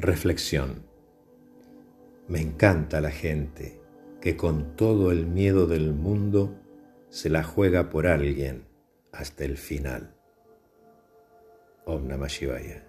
Reflexión. Me encanta la gente que con todo el miedo del mundo se la juega por alguien hasta el final. Om Namah Shivaya.